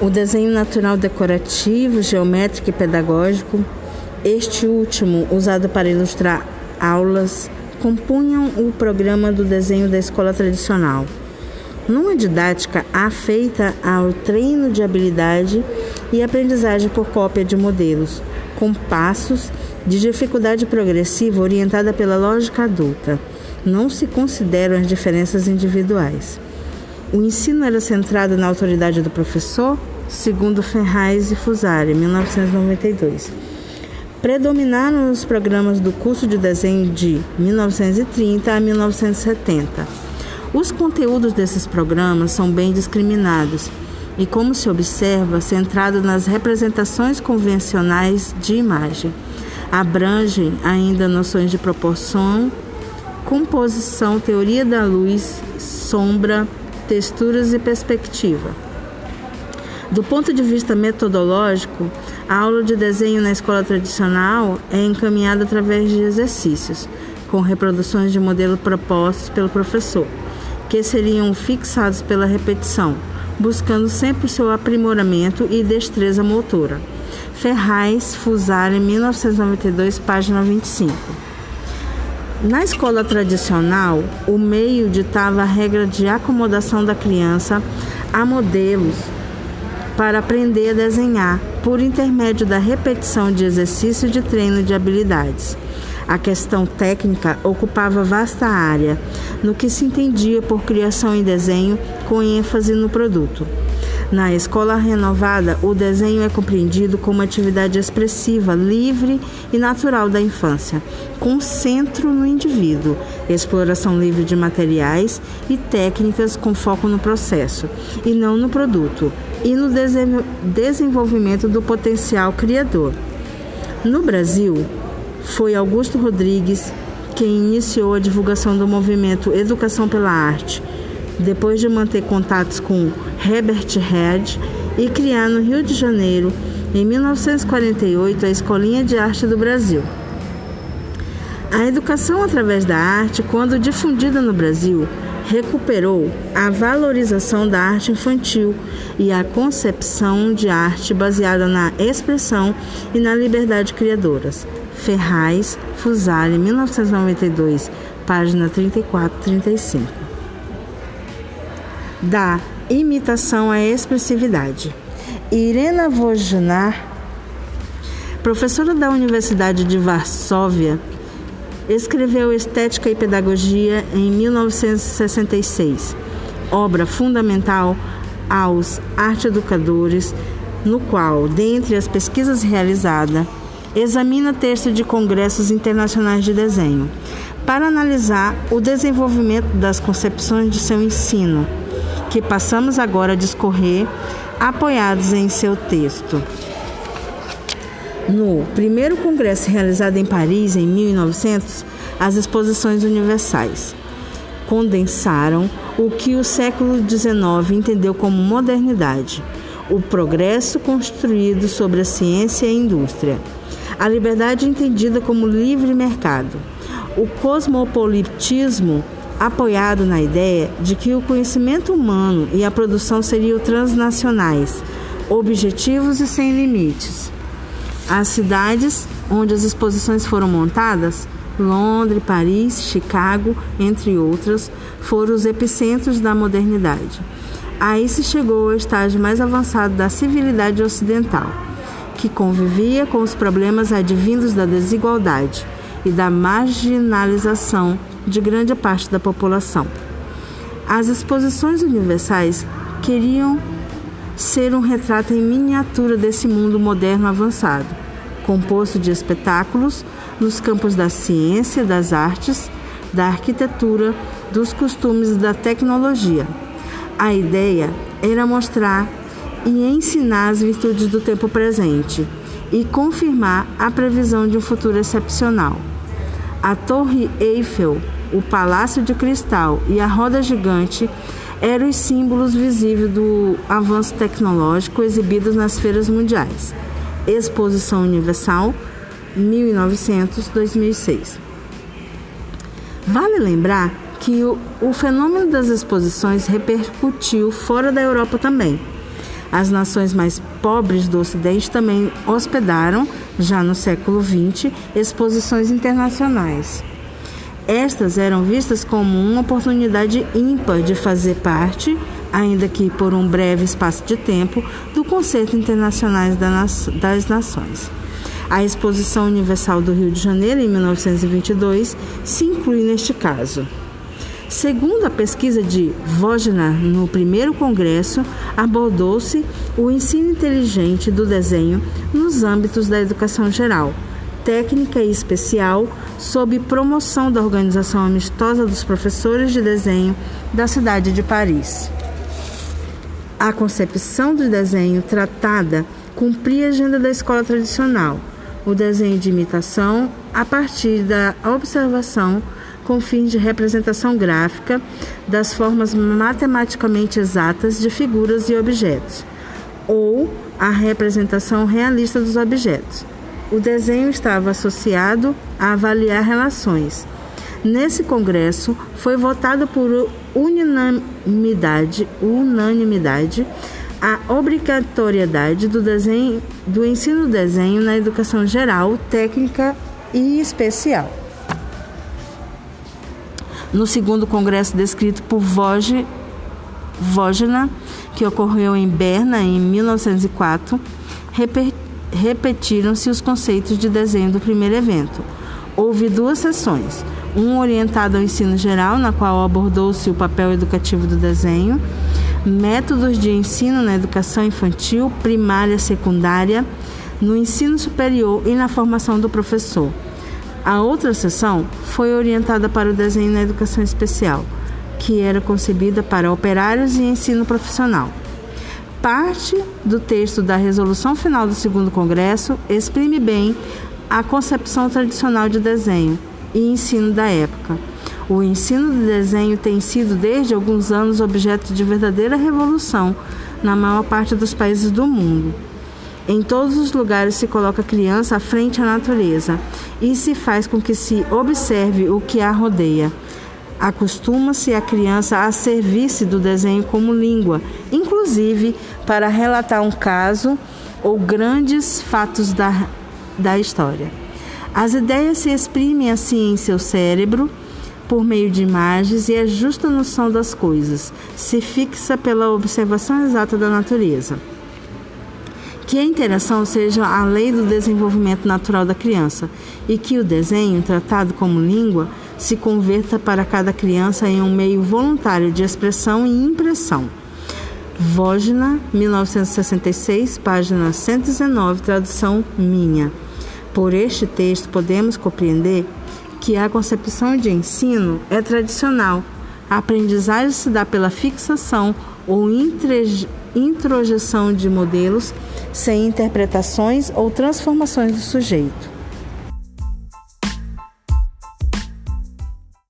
o desenho natural decorativo, geométrico e pedagógico, este último usado para ilustrar aulas, compunham o programa do desenho da escola tradicional. Numa didática afeita ao treino de habilidade e aprendizagem por cópia de modelos, com passos de dificuldade progressiva orientada pela lógica adulta. Não se consideram as diferenças individuais. O ensino era centrado na autoridade do professor, segundo Ferraz e Fusari, 1992. Predominaram os programas do curso de desenho de 1930 a 1970. Os conteúdos desses programas são bem discriminados e, como se observa, centrados nas representações convencionais de imagem. Abrangem ainda noções de proporção, composição, teoria da luz, sombra, texturas e perspectiva. Do ponto de vista metodológico, a aula de desenho na escola tradicional é encaminhada através de exercícios, com reproduções de modelos propostos pelo professor, que seriam fixados pela repetição, buscando sempre seu aprimoramento e destreza motora. Ferraz, Fusari, 1992, página 25. Na escola tradicional, o meio ditava a regra de acomodação da criança a modelos para aprender a desenhar por intermédio da repetição de exercício de treino de habilidades. A questão técnica ocupava vasta área, no que se entendia por criação e desenho com ênfase no produto. Na escola renovada, o desenho é compreendido como atividade expressiva, livre e natural da infância, com centro no indivíduo, exploração livre de materiais e técnicas com foco no processo e não no produto, e no desenvolvimento do potencial criador. No Brasil, foi Augusto Rodrigues quem iniciou a divulgação do movimento Educação pela Arte depois de manter contatos com Herbert Red e criar no Rio de Janeiro, em 1948, a Escolinha de Arte do Brasil. A educação através da arte, quando difundida no Brasil, recuperou a valorização da arte infantil e a concepção de arte baseada na expressão e na liberdade criadoras. Ferraz, Fusari, 1992, página 34 35 da imitação à expressividade. Irena Wojnar, professora da Universidade de Varsóvia, escreveu Estética e Pedagogia em 1966, obra fundamental aos arte-educadores, no qual, dentre as pesquisas realizadas, examina texto de congressos internacionais de desenho, para analisar o desenvolvimento das concepções de seu ensino que passamos agora a discorrer, apoiados em seu texto. No primeiro congresso realizado em Paris em 1900, as exposições universais condensaram o que o século XIX entendeu como modernidade, o progresso construído sobre a ciência e a indústria, a liberdade entendida como livre mercado, o cosmopolitismo apoiado na ideia de que o conhecimento humano e a produção seriam transnacionais, objetivos e sem limites. As cidades onde as exposições foram montadas, Londres, Paris, Chicago, entre outras, foram os epicentros da modernidade. Aí se chegou ao estágio mais avançado da civilidade ocidental, que convivia com os problemas advindos da desigualdade e da marginalização de grande parte da população. As exposições universais queriam ser um retrato em miniatura desse mundo moderno avançado, composto de espetáculos nos campos da ciência, das artes, da arquitetura, dos costumes e da tecnologia. A ideia era mostrar e ensinar as virtudes do tempo presente e confirmar a previsão de um futuro excepcional. A Torre Eiffel o Palácio de Cristal e a Roda Gigante eram os símbolos visíveis do avanço tecnológico exibidos nas feiras mundiais. Exposição Universal, 1900-2006. Vale lembrar que o, o fenômeno das exposições repercutiu fora da Europa também. As nações mais pobres do Ocidente também hospedaram, já no século XX, exposições internacionais. Estas eram vistas como uma oportunidade ímpar de fazer parte, ainda que por um breve espaço de tempo, do conceito internacional das nações. A Exposição Universal do Rio de Janeiro, em 1922, se inclui neste caso. Segundo a pesquisa de Vogner no primeiro congresso, abordou-se o ensino inteligente do desenho nos âmbitos da educação geral, técnica e especial, sob promoção da Organização Amistosa dos Professores de Desenho da cidade de Paris. A concepção do desenho tratada cumpria a agenda da escola tradicional, o desenho de imitação a partir da observação com fins de representação gráfica das formas matematicamente exatas de figuras e objetos, ou a representação realista dos objetos. O desenho estava associado a avaliar relações. Nesse congresso foi votado por unanimidade, unanimidade a obrigatoriedade do desenho do ensino desenho na educação geral, técnica e especial no segundo congresso descrito por Vogena, que ocorreu em Berna em 1904, repetiram-se os conceitos de desenho do primeiro evento. Houve duas sessões, um orientado ao ensino geral, na qual abordou-se o papel educativo do desenho, métodos de ensino na educação infantil, primária, secundária, no ensino superior e na formação do professor. A outra sessão foi orientada para o desenho na educação especial, que era concebida para operários e ensino profissional. Parte do texto da resolução final do segundo congresso exprime bem a concepção tradicional de desenho e ensino da época. O ensino de desenho tem sido desde alguns anos objeto de verdadeira revolução na maior parte dos países do mundo. Em todos os lugares se coloca a criança à frente à natureza e se faz com que se observe o que a rodeia. Acostuma-se a criança a servir-se do desenho como língua, inclusive para relatar um caso ou grandes fatos da, da história. As ideias se exprimem assim em seu cérebro por meio de imagens e a justa noção das coisas se fixa pela observação exata da natureza que a interação seja a lei do desenvolvimento natural da criança e que o desenho, tratado como língua, se converta para cada criança em um meio voluntário de expressão e impressão. Vogna, 1966, página 119, tradução minha. Por este texto, podemos compreender que a concepção de ensino é tradicional. A aprendizagem se dá pela fixação ou introjeção de modelos sem interpretações ou transformações do sujeito.